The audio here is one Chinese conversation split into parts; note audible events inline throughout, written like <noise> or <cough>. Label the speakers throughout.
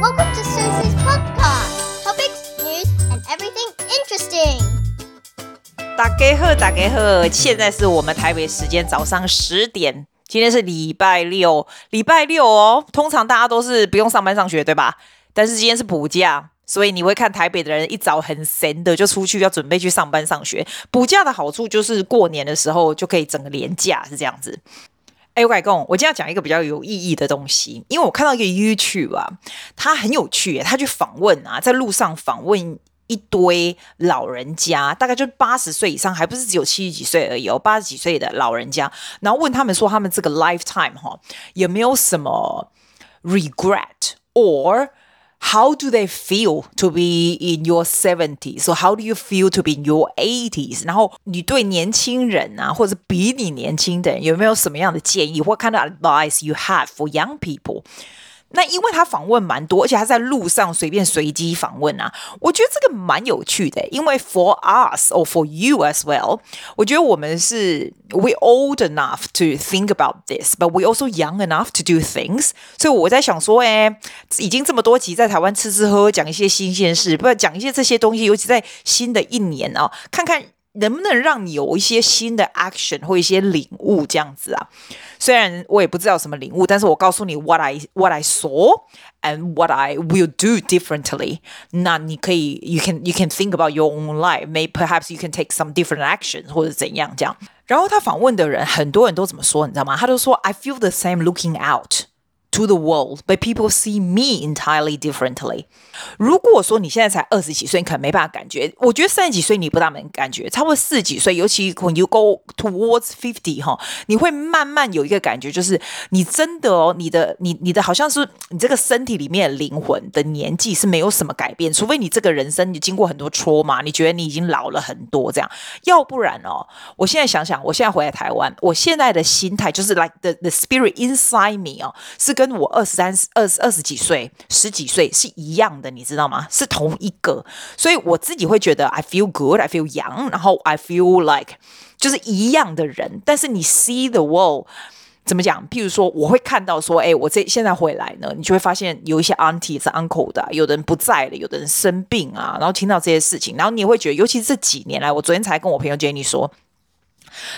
Speaker 1: Welcome to Susie's podcast. Topics, news, and everything interesting.
Speaker 2: 大家好，大家好，现在是我们台北时间早上十点。今天是礼拜六，礼拜六哦。通常大家都是不用上班上学，对吧？但是今天是补假，所以你会看台北的人一早很闲的就出去要准备去上班上学。补假的好处就是过年的时候就可以整个连假，是这样子。哎，我改工，我今天要讲一个比较有意义的东西，因为我看到一个 YouTube 啊，他很有趣，他去访问啊，在路上访问一堆老人家，大概就八十岁以上，还不是只有七十几岁而已哦，八十几岁的老人家，然后问他们说，他们这个 lifetime 哈，有没有什么 regret or How do they feel to be in your seventies? So how do you feel to be in your eighties? 然后你对年轻人啊，或者比你年轻的人，有没有什么样的建议？What kind of advice you have for young people? 那因为他访问蛮多，而且他在路上随便随机访问啊，我觉得这个蛮有趣的。因为 for us or for you as well，我觉得我们是 we old enough to think about this，but we also young enough to do things。所以我在想说，哎，已经这么多集在台湾吃吃喝喝，讲一些新鲜事，不要讲一些这些东西，尤其在新的一年啊，看看。能不能让你有一些新的 action 或一些领悟这样子啊？虽然我也不知道什么领悟，但是我告诉你 what I what I saw and what I will do differently。那你可以 you can you can think about your own life。Maybe perhaps you can take some different actions 或者怎样这样。然后他访问的人很多人都怎么说，你知道吗？他都说 I feel the same looking out。 To the world, but people see me entirely differently. 如果说你现在才二十几岁，你可能没办法感觉。我觉得三十几岁你不大能感觉，差不多四十几岁，尤其 when you go towards fifty 哈，你会慢慢有一个感觉，就是你真的哦，你的你你的好像是你这个身体里面的灵魂的年纪是没有什么改变，除非你这个人生你经过很多 trauma，你觉得你已经老了很多这样，要不然哦，我现在想想，我现在回来台湾，我现在的心态就是 like the the spirit inside me 哦，是。跟我二十三、二十二十几岁、十几岁是一样的，你知道吗？是同一个，所以我自己会觉得 I feel good, I feel young，然后 I feel like 就是一样的人。但是你 see the world 怎么讲？譬如说，我会看到说，哎，我这现在回来呢，你就会发现有一些 auntie 是 uncle 的，有的人不在了，有的人生病啊，然后听到这些事情，然后你也会觉得，尤其是这几年来，我昨天才跟我朋友 Jenny 说。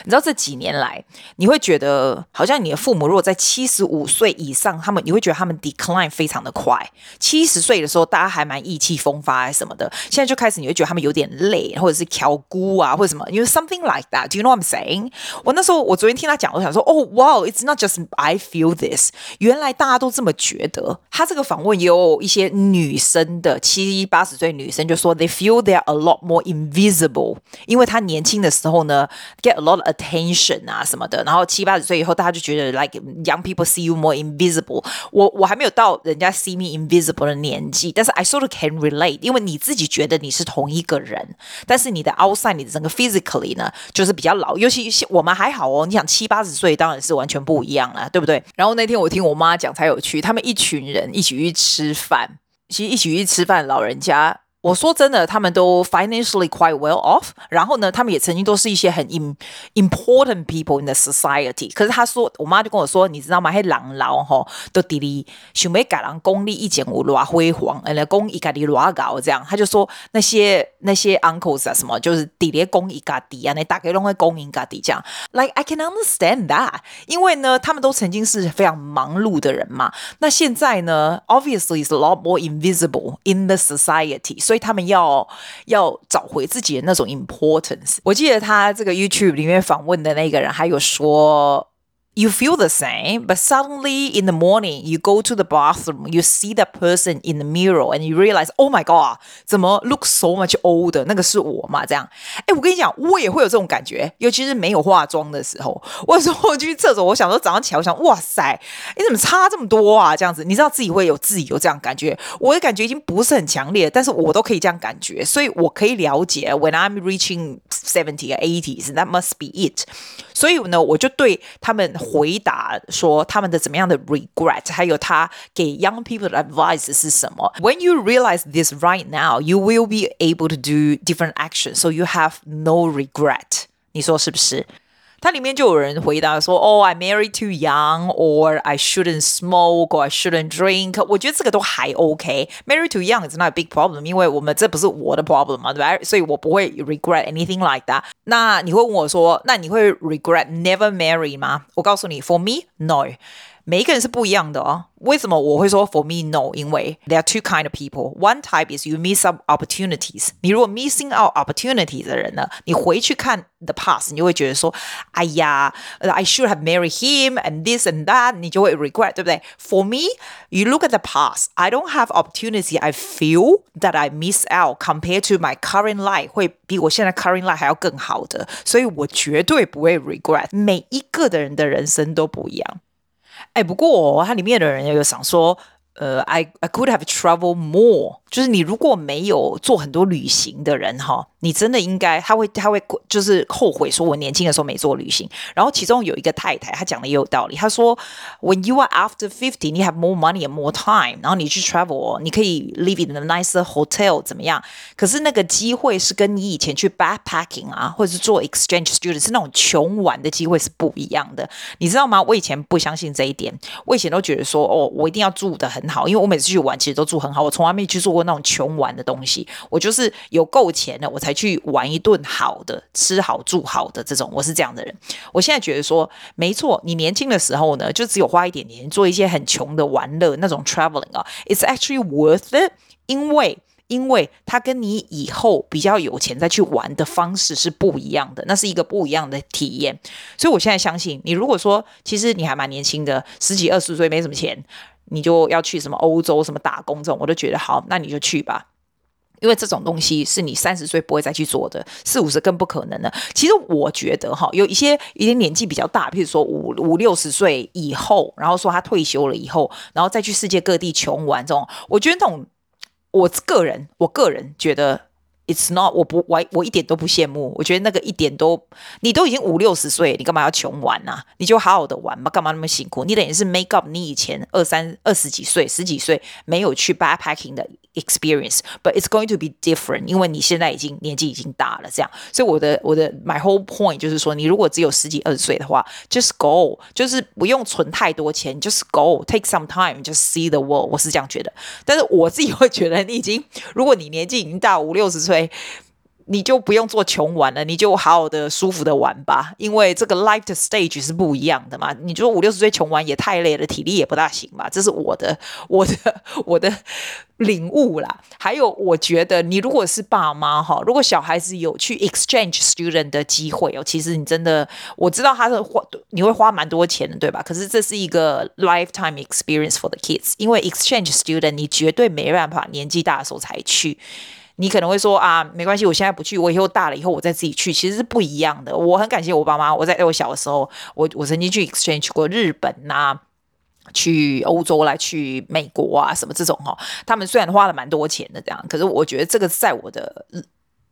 Speaker 2: 你知道这几年来，你会觉得好像你的父母如果在七十五岁以上，他们你会觉得他们 decline 非常的快。七十岁的时候，大家还蛮意气风发什么的，现在就开始你会觉得他们有点累，或者是调估啊，或者什么，因为 something like that。Do you know what I'm saying？我那时候我昨天听他讲，我想说，哦，wow，it's not just I feel this。原来大家都这么觉得。他这个访问也有一些女生的七八十岁女生就说，they feel they're a lot more invisible，因为他年轻的时候呢，get a lot of attention 啊什么的，然后七八十岁以后，大家就觉得 like young people see you more invisible。我我还没有到人家 see me invisible 的年纪，但是 I sort of can relate，因为你自己觉得你是同一个人，但是你的 outside 你的整个 physically 呢，就是比较老。尤其我们还好哦，你想七八十岁当然是完全不一样了，对不对？然后那天我听我妈讲才有趣，他们一群人一起去吃饭，其实一起去吃饭，老人家。我说真的，他们都 financially quite well off。然后呢，他们也曾经都是一些很 important people in the society。可是他说，我妈就跟我说，你知道吗？嘿，人老吼都弟弟想要改人功力一点五偌辉煌，呃，功一家的偌高这样。他就说那些那些 uncles 啊，什么就是弟弟功一家的啊，那大概拢会功一家的这样。Like I can understand that，因为呢，他们都曾经是非常忙碌的人嘛。那现在呢，obviously is a lot more invisible in the society。所以他们要要找回自己的那种 importance。我记得他这个 YouTube 里面访问的那个人还有说。You feel the same, but suddenly in the morning you go to the bathroom, you see that person in the mirror, and you realize, oh my god，怎么 look so much older？那个是我嘛？这样，哎，我跟你讲，我也会有这种感觉，尤其是没有化妆的时候。我说我去厕所，我想说早上起来，我想，哇塞，你怎么差这么多啊？这样子，你知道自己会有自己有这样感觉。我的感觉已经不是很强烈，但是我都可以这样感觉，所以我可以了解。When I'm reaching seventy or eighties, that must be it。所以呢，我就对他们。回答说他们的怎么样的 regret，还有他给 young people 的 advice 是什么？When you realize this right now, you will be able to do different actions, so you have no regret。你说是不是？ 它里面就有人回答说：“哦、oh,，I married too young, or I shouldn't smoke, or I shouldn't drink。”我觉得这个都还 OK。Married too young is not a big problem，因为我们这不是我的 problem 嘛，对吧？所以我不会 regret anything like that。那你会问我说：“那你会 regret never marry 吗？”我告诉你，For me, no。 每一个人是不一样的哦。为什么我会说 for me no？因为 there are two kind of people. One type is you miss up opportunities. 你如果 missing out opportunities 的人呢，你回去看 the past，你就会觉得说，哎呀，I should have married him and this and that，你就会 regret，对不对？For me, you look at the past. I don't have opportunity. I feel that I miss out compared to my current life，会比我现在 current life 还要更好的，所以我绝对不会 regret。每一个的人的人生都不一样。 哎，不过它里面的人也有想说，呃，I I could have traveled more。就是你如果没有做很多旅行的人哈，你真的应该他会他会就是后悔说，我年轻的时候没做旅行。然后其中有一个太太，她讲的也有道理。她说，When you are after fifty, you have more money and more time。然后你去 travel，你可以 live in a nicer hotel，怎么样？可是那个机会是跟你以前去 backpacking 啊，或者是做 exchange student 是那种穷玩的机会是不一样的。你知道吗？我以前不相信这一点，我以前都觉得说，哦，我一定要住得很好，因为我每次去玩其实都住很好，我从来没去做过。那种穷玩的东西，我就是有够钱了，我才去玩一顿好的，吃好住好的这种，我是这样的人。我现在觉得说，没错，你年轻的时候呢，就只有花一点钱做一些很穷的玩乐，那种 traveling 啊，it's actually worth it，因为因为它跟你以后比较有钱再去玩的方式是不一样的，那是一个不一样的体验。所以我现在相信，你如果说其实你还蛮年轻的，十几二十岁没什么钱。你就要去什么欧洲什么打工这种，我都觉得好，那你就去吧，因为这种东西是你三十岁不会再去做的，四五十更不可能的。其实我觉得哈，有一些一点年纪比较大，譬如说五五六十岁以后，然后说他退休了以后，然后再去世界各地穷玩这种，我觉得那种，我个人我个人觉得。It's not，我不我我一点都不羡慕，我觉得那个一点都，你都已经五六十岁，你干嘛要穷玩啊？你就好好的玩吧，干嘛那么辛苦？你等于是 make up 你以前二三二十几岁、十几岁没有去 backpacking 的 experience，but it's going to be different，因为你现在已经年纪已经大了，这样。所以我的我的 my whole point 就是说，你如果只有十几二十岁的话，just go，就是不用存太多钱，just go，take some time，just see the world。我是这样觉得，但是我自己会觉得，你已经如果你年纪已经大五六十岁。你就不用做穷玩了，你就好好的、舒服的玩吧。因为这个 life 的 stage 是不一样的嘛。你说五六十岁穷玩也太累了，体力也不大行吧？这是我的、我的、我的领悟啦。还有，我觉得你如果是爸妈哈，如果小孩子有去 exchange student 的机会哦，其实你真的，我知道他是花，你会花蛮多钱的，对吧？可是这是一个 lifetime experience for the kids，因为 exchange student 你绝对没办法年纪大的时候才去。你可能会说啊，没关系，我现在不去，我以后大了以后我再自己去，其实是不一样的。我很感谢我爸妈，我在我小的时候，我我曾经去 exchange 过日本呐、啊，去欧洲来去美国啊什么这种哈，他们虽然花了蛮多钱的这样，可是我觉得这个在我的。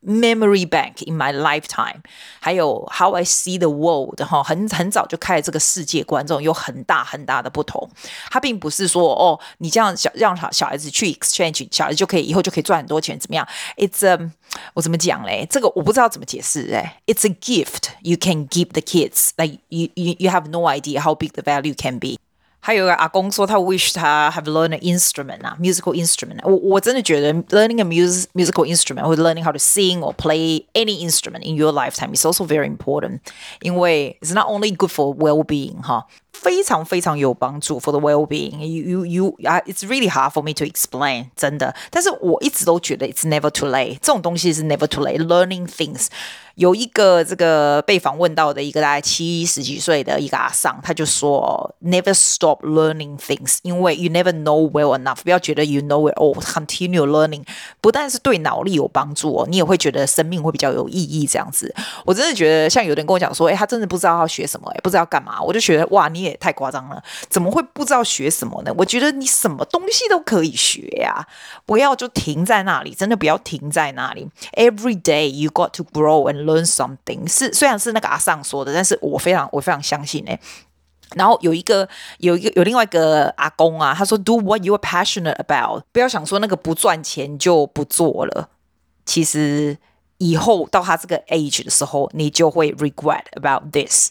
Speaker 2: Memory bank in my lifetime，还有 How I see the world 哈，很很早就开了这个世界观，这种有很大很大的不同。它并不是说哦，你这样小让小小孩子去 exchange，小孩子就可以以后就可以赚很多钱，怎么样？It's a 我怎么讲嘞？这个我不知道怎么解释哎。It's a gift you can give the kids, like you you you have no idea how big the value can be. 还有个阿公说他 wish 他 have learned an instrument 啊，musical instrument。我我真的觉得 learning a music musical instrument 或者 learning how to sing or play any instrument in your lifetime is also very important，因为 it's not only good for well-being 哈。非常非常有帮助 for the well-being. You you you, it's really hard for me to explain. 真的，但是我一直都觉得 it's never too late. 这种东西是 never too late. Learning things. 有一个这个被访问到的一个大概七十几岁的一个阿桑，他就说 never stop learning things，因为 you never know well enough。不要觉得 you know it all. Continue learning. 不但是对脑力有帮助哦，你也会觉得生命会比较有意义。这样子，我真的觉得像有人跟我讲说，哎，他真的不知道要学什么，哎，不知道干嘛。我就觉得哇，你也。也太夸张了，怎么会不知道学什么呢？我觉得你什么东西都可以学呀，不要就停在那里，真的不要停在那里。Every day you got to grow and learn something。是，虽然是那个阿尚说的，但是我非常我非常相信哎。然后有一个有一个有另外一个阿公啊，他说 Do what you are passionate about，不要想说那个不赚钱就不做了。其实以后到他这个 age 的时候，你就会 regret about this。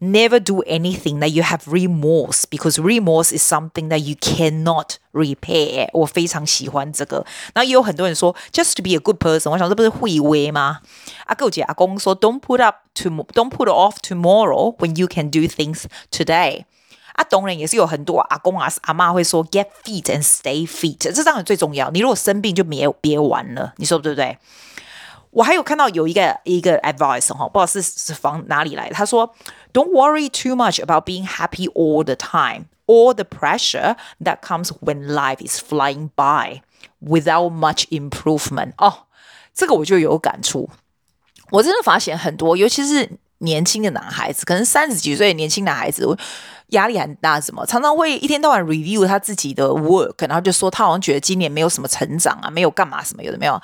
Speaker 2: Never do anything that you have remorse because remorse is something that you cannot repair。我非常喜欢这个。然后也有很多人说，just to be a good person。我想这不是会威吗？阿哥姐阿公说，don't put up to don't put off tomorrow when you can do things today。啊，当然也是有很多阿公啊阿妈会说，get fit and stay fit。这当然最重要。你如果生病就别别玩了，你说对不对？ 我还有看到有一个一个 advice 哈，不知道是是从哪里来。他说，Don't worry too much about being happy all the time. All the pressure that comes when life is flying by without much improvement。哦，这个我就有感触。我真的发现很多，尤其是年轻的男孩子，可能三十几岁的年轻男孩子，压力很大，什么常常会一天到晚 review 他自己的 work，然后就说他好像觉得今年没有什么成长啊，没有干嘛什么，有的没有。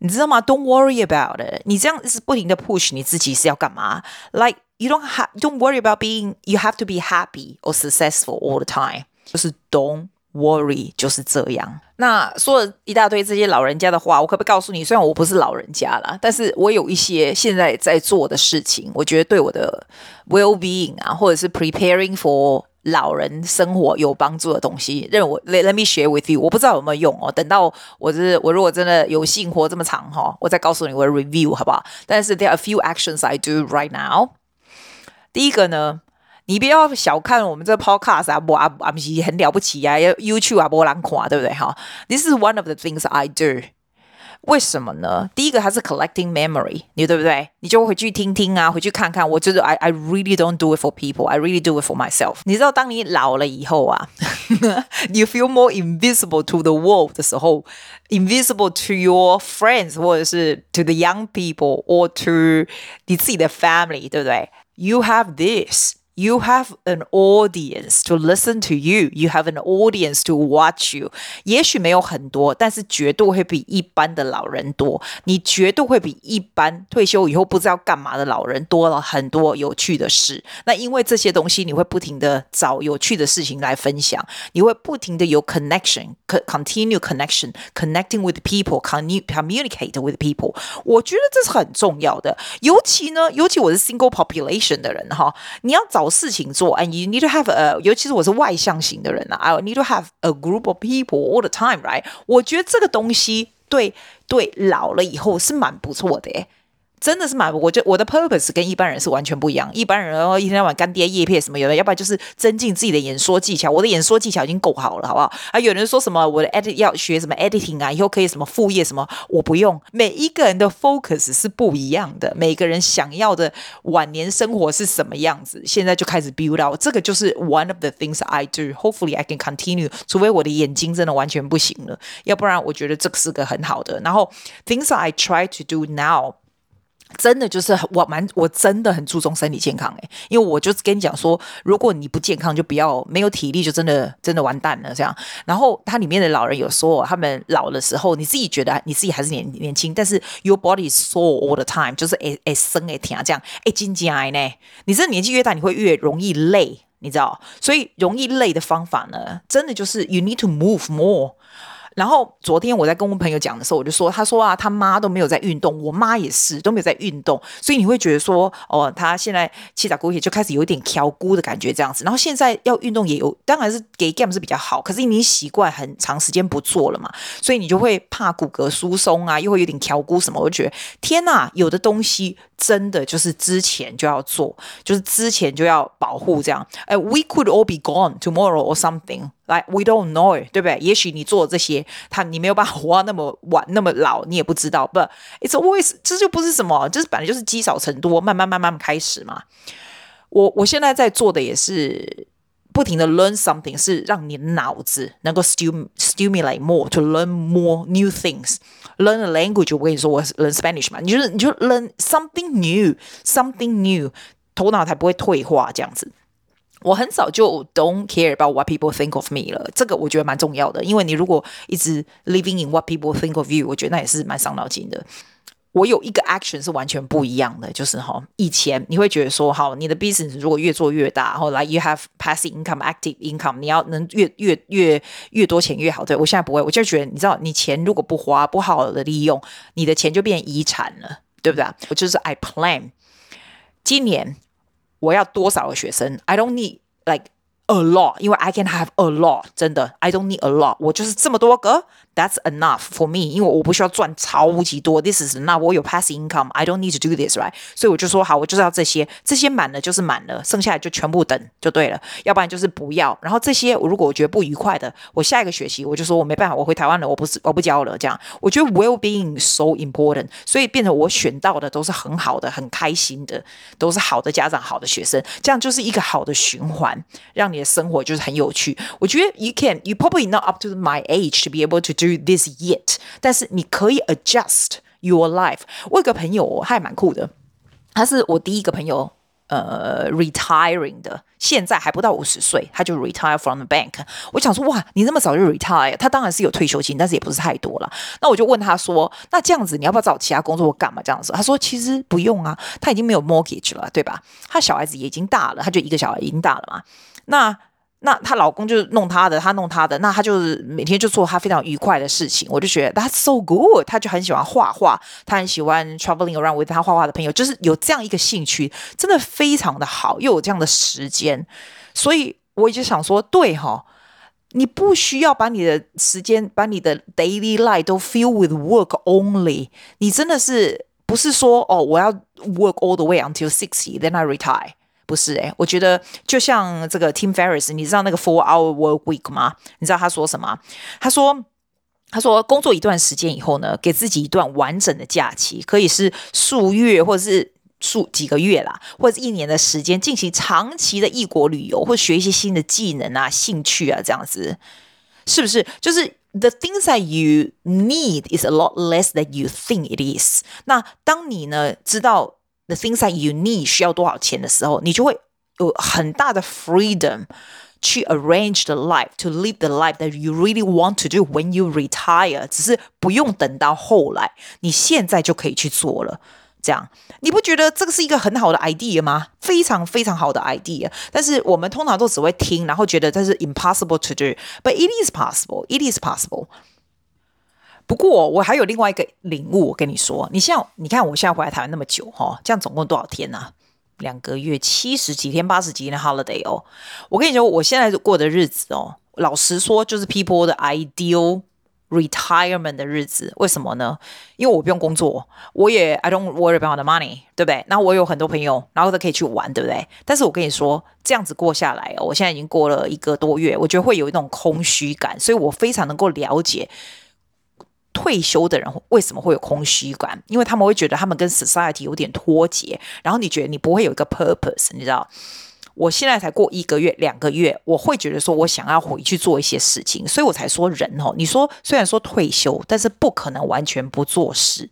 Speaker 2: 你知道吗？Don't worry about it。你这样是不停的 push 你自己是要干嘛？Like you don't have, don't worry about being, you have to be happy or successful all the time。就是 don't worry，就是这样。那说了一大堆这些老人家的话，我可不可以告诉你？虽然我不是老人家啦，但是我有一些现在在做的事情，我觉得对我的 well being 啊，或者是 preparing for。 老人生活有帮助的东西，让我 let, let me share with you。我不知道有没有用哦。等到我是我如果真的有幸活这么长哈，我再告诉你我的 review 好不好？但是 there are a few actions I do right now。第一个呢，你不要小看我们这 podcast 啊，我啊啊不是很了不起啊，YouTube 啊没人看，对不对哈？This is one of the things I do。为什么呢？第一个，它是 collecting memory，你对不对？你就回去听听啊，回去看看。我觉得 I I really don't do it for people, I really do it for myself。你知道，当你老了以后啊，you <laughs> feel more invisible to the world 的时候，invisible to your friends，或者是 to the young people or to 你自己的 family，对不对？You have this。 You have an audience to listen to you. You have an audience to watch you. 也许没有很多，但是绝对会比一般的老人多。你绝对会比一般退休以后不知道干嘛的老人多了很多有趣的事。那因为这些东西，你会不停的找有趣的事情来分享，你会不停的有 connection, continue connection, connecting with people, communicate with people。我觉得这是很重要的。尤其呢，尤其我是 single population 的人哈，你要找。 找事情做，and you need to have a，尤其是我是外向型的人啊，I need to have a group of people all the time，right？我觉得这个东西对对老了以后是蛮不错的诶。 真的是蛮，我觉得我的 purpose 跟一般人是完全不一样。一般人哦，一天到晚干爹叶片什么有的，要不然就是增进自己的演说技巧。我的演说技巧已经够好了，好不好？啊，有人说什么我的 edit 要学什么 editing 啊，以后可以什么副业什么，我不用。每一个人的 focus 是不一样的，每个人想要的晚年生活是什么样子，现在就开始 build out。这个就是 one of the things I do. Hopefully I can continue，除非我的眼睛真的完全不行了，要不然我觉得这个是个很好的。然后 things I try to do now。真的就是我蛮我真的很注重身体健康诶，因为我就跟你讲说，如果你不健康，就不要没有体力，就真的真的完蛋了这样。然后它里面的老人有说，他们老的时候，你自己觉得你自己还是年年轻，但是 your body is sore all the time，就是诶诶生诶疼这样诶筋筋癌呢。你这年纪越大，你会越容易累，你知道？所以容易累的方法呢，真的就是 you need to move more。然后昨天我在跟我朋友讲的时候，我就说，他说啊，他妈都没有在运动，我妈也是都没有在运动，所以你会觉得说，哦，他现在气炸锅也就开始有点挑骨的感觉这样子。然后现在要运动也有，当然是给 game <laughs> 是比较好，可是你习惯很长时间不做了嘛，所以你就会怕骨骼疏松啊，又会有点挑骨什么。我就觉得天哪，有的东西真的就是之前就要做，就是之前就要保护这样。哎，we could all be gone tomorrow or something。来，we don't know，对不对？也许你做这些，他你没有办法活到那么晚，那么老，你也不知道。But it's always，这就不是什么，就是本来就是积少成多，慢慢慢慢开始嘛。我我现在在做的也是不停的 learn something，是让你脑子能够 stim stimulate more，to learn more new things。learn a language，我跟你说，我 learn Spanish 嘛，你就是你就 learn something new，something new，头脑才不会退化这样子。 我很早就 don't care about what people think of me 了，这个我觉得蛮重要的，因为你如果一直 living in what people think of you，我觉得那也是蛮伤脑筋的。我有一个 action 是完全不一样的，就是哈，以前你会觉得说，好，你的 business 如果越做越大，后来 you have passive income、active income，你要能越越越越多钱越好。对，我现在不会，我就觉得，你知道，你钱如果不花，不好好的利用，你的钱就变遗产了，对不对？我就是 I plan 今年。我要多少个学生？I don't need like a lot，因为 I can have a lot，真的，I don't need a lot，我就是这么多个。That's enough for me，因为我不需要赚超级多。This is enough，我有 passive income，I don't need to do this，right？所以我就说好，我就是要这些，这些满了就是满了，剩下来就全部等就对了，要不然就是不要。然后这些我如果我觉得不愉快的，我下一个学期我就说我没办法，我回台湾了，我不是我不教了。这样我觉得 well being so important，所以变成我选到的都是很好的、很开心的，都是好的家长、好的学生，这样就是一个好的循环，让你生活就是很有趣。我觉得 you can，you probably not up to my age to be able to do this yet，但是你可以 adjust your life。我有个朋友，他还蛮酷的，他是我第一个朋友，呃，retiring 的，现在还不到五十岁，他就 retire from the bank。我想说，哇，你那么早就 retire？他当然是有退休金，但是也不是太多了。那我就问他说，那这样子你要不要找其他工作干嘛？这样子，他说其实不用啊，他已经没有 mortgage 了，对吧？他小孩子也已经大了，他就一个小孩已经大了嘛。那那她老公就弄她的，她弄她的，那她就是每天就做她非常愉快的事情。我就觉得 That's so good。她就很喜欢画画，她很喜欢 traveling around with 她画画的朋友，就是有这样一个兴趣，真的非常的好，又有这样的时间。所以我就想说，对哈，你不需要把你的时间，把你的 daily life 都 fill with work only。你真的是不是说哦，我要 work all the way until sixty，then I retire。不是诶，我觉得就像这个 Tim Ferriss，你知道那个 Four Hour Work Week 吗？你知道他说什么？他说，他说工作一段时间以后呢，给自己一段完整的假期，可以是数月或者是数几个月啦，或者一年的时间，进行长期的异国旅游，或学一些新的技能啊、兴趣啊，这样子，是不是？就是 The things that you need is a lot less than you think it is。那当你呢知道 ？The things that you need 需要多少钱的时候，你就会有很大的 freedom 去 arrange the life to live the life that you really want to do when you retire。只是不用等到后来，你现在就可以去做了。这样你不觉得这个是一个很好的 idea 吗？非常非常好的 idea。但是我们通常都只会听，然后觉得这是 impossible to do，but it is possible. It is possible. 不过我还有另外一个领悟，我跟你说，你像你看我现在回来台湾那么久哈，这样总共多少天呢、啊？两个月七十几天、八十几天的 holiday 哦。我跟你说，我现在过的日子哦，老实说就是 people 的 ideal retirement 的日子。为什么呢？因为我不用工作，我也 I don't worry about the money，对不对？那我有很多朋友，然后都可以去玩，对不对？但是我跟你说，这样子过下来哦，我现在已经过了一个多月，我觉得会有一种空虚感，所以我非常能够了解。退休的人为什么会有空虚感？因为他们会觉得他们跟 society 有点脱节，然后你觉得你不会有一个 purpose，你知道？我现在才过一个月、两个月，我会觉得说我想要回去做一些事情，所以我才说人哦，你说虽然说退休，但是不可能完全不做事。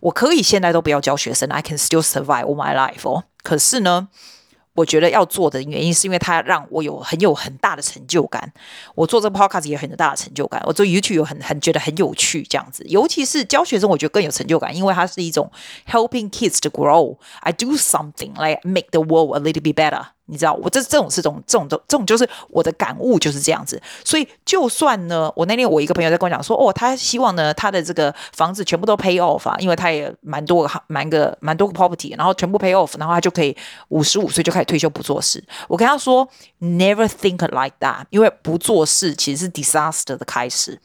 Speaker 2: 我可以现在都不要教学生，I can still survive all my life 哦。可是呢？我觉得要做的原因是因为它让我有很有很大的成就感。我做这个 podcast 也很大的成就感。我做 YouTube 有很很觉得很有趣这样子，尤其是教学生，我觉得更有成就感，因为它是一种 helping kids to grow. I do something like make the world a little bit better. 你知道，我这这种是种这种这种就是我的感悟就是这样子。所以就算呢，我那天我一个朋友在跟我讲说，哦，他希望呢他的这个房子全部都 pay off 啊，因为他也蛮多个蛮个蛮多个 property，然后全部 pay off，然后他就可以五十五岁就开始退休不做事。我跟他说，never think like that，因为不做事其实是 disaster 的开始。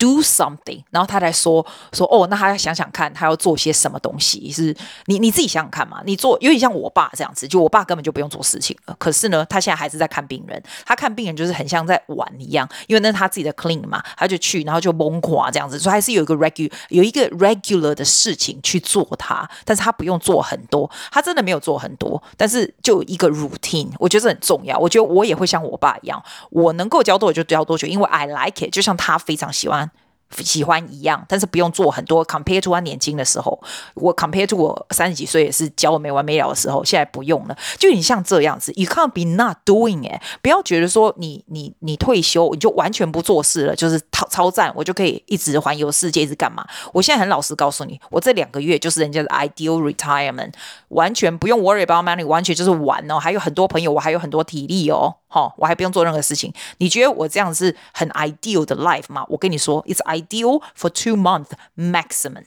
Speaker 2: Do something，然后他才说说哦，那他要想想看，他要做些什么东西？是你你自己想想看嘛。你做有点像我爸这样子，就我爸根本就不用做事情了。可是呢，他现在还是在看病人，他看病人就是很像在玩一样，因为那是他自己的 clean 嘛，他就去，然后就崩垮这样子，所以还是有一个 regular 有一个 regular 的事情去做他，但是他不用做很多，他真的没有做很多，但是就一个 routine，我觉得很重要。我觉得我也会像我爸一样，我能够教多久就教多久，因为 I like it，就像他非常喜欢。喜欢一样，但是不用做很多。Compare to 他年轻的时候，我 Compare to 我三十几岁也是教没完没了的时候，现在不用了。就你像这样子，You can't be not doing it。不要觉得说你你你退休你就完全不做事了，就是超超赞，我就可以一直环游世界，一直干嘛？我现在很老实告诉你，我这两个月就是人家的 ideal retirement，完全不用 worry about money，完全就是玩哦。还有很多朋友，我还有很多体力哦。好，我还不用做任何事情。你觉得我这样是很 ideal 的 life 吗？我跟你说，it's ideal for two months maximum。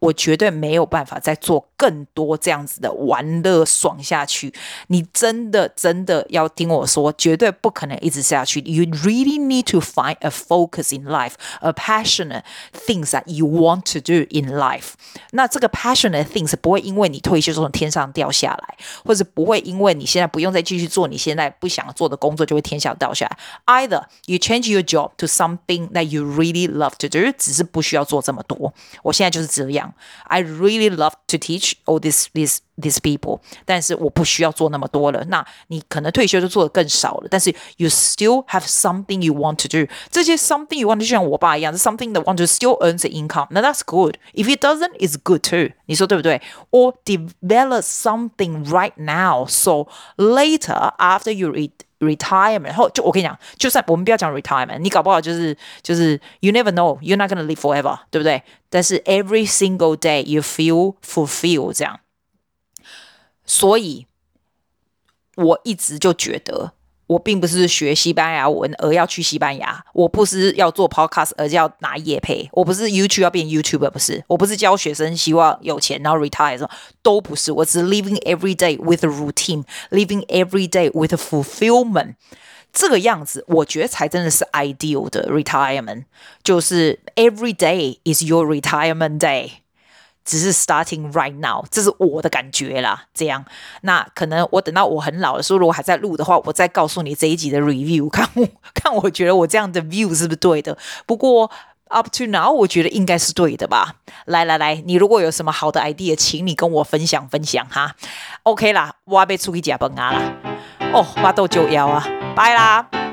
Speaker 2: 我绝对没有办法再做 更多这样子的玩乐爽下去。你真的真的要听我说，绝对不可能一直下去。You really need to find a focus in life, a passionate things that you want to do in life。那这个 passionate things 不会因为你退休从天上掉下来，或者不会因为你现在不用再继续做你现在不想做的工作就会天上掉下来。Either you change your job to something that you really love to do，只是不需要做这么多。我现在就是这样。I really love to teach all these these these people，但是我不需要做那么多了。那你可能退休就做的更少了，但是 you still have something you want to do。这些 something you want to do 就像我爸一样，是 something that want to still earn the income。那 that's good。If it doesn't, it's good too。你说对不对？Or develop something right now, so later after you read retirement，然后就我跟你讲，就算我们不要讲 retirement，你搞不好就是就是 you never know，you're not gonna live forever，对不对？但是 every single day you feel fulfilled 这样，所以我一直就觉得。我并不是学西班牙文而要去西班牙，我不是要做 podcast 而要拿业配，我不是 YouTube 要变 YouTuber，不是，我不是教学生希望有钱然后 retire 什么，都不是，我只是 living every day with a routine，living every day with a fulfillment，这个样子，我觉得才真的是 ideal 的 retirement，就是 every day is your retirement day。只是 starting right now，这是我的感觉啦。这样，那可能我等到我很老的时候，如果还在录的话，我再告诉你这一集的 review，<laughs> 看我看我觉得我这样的 view 是不是对的。不过 up to now，我觉得应该是对的吧。来来来，你如果有什么好的 idea，请你跟我分享分享哈。OK 啦，我要被出去吃饭啊啦。哦，我都就要啊，拜啦。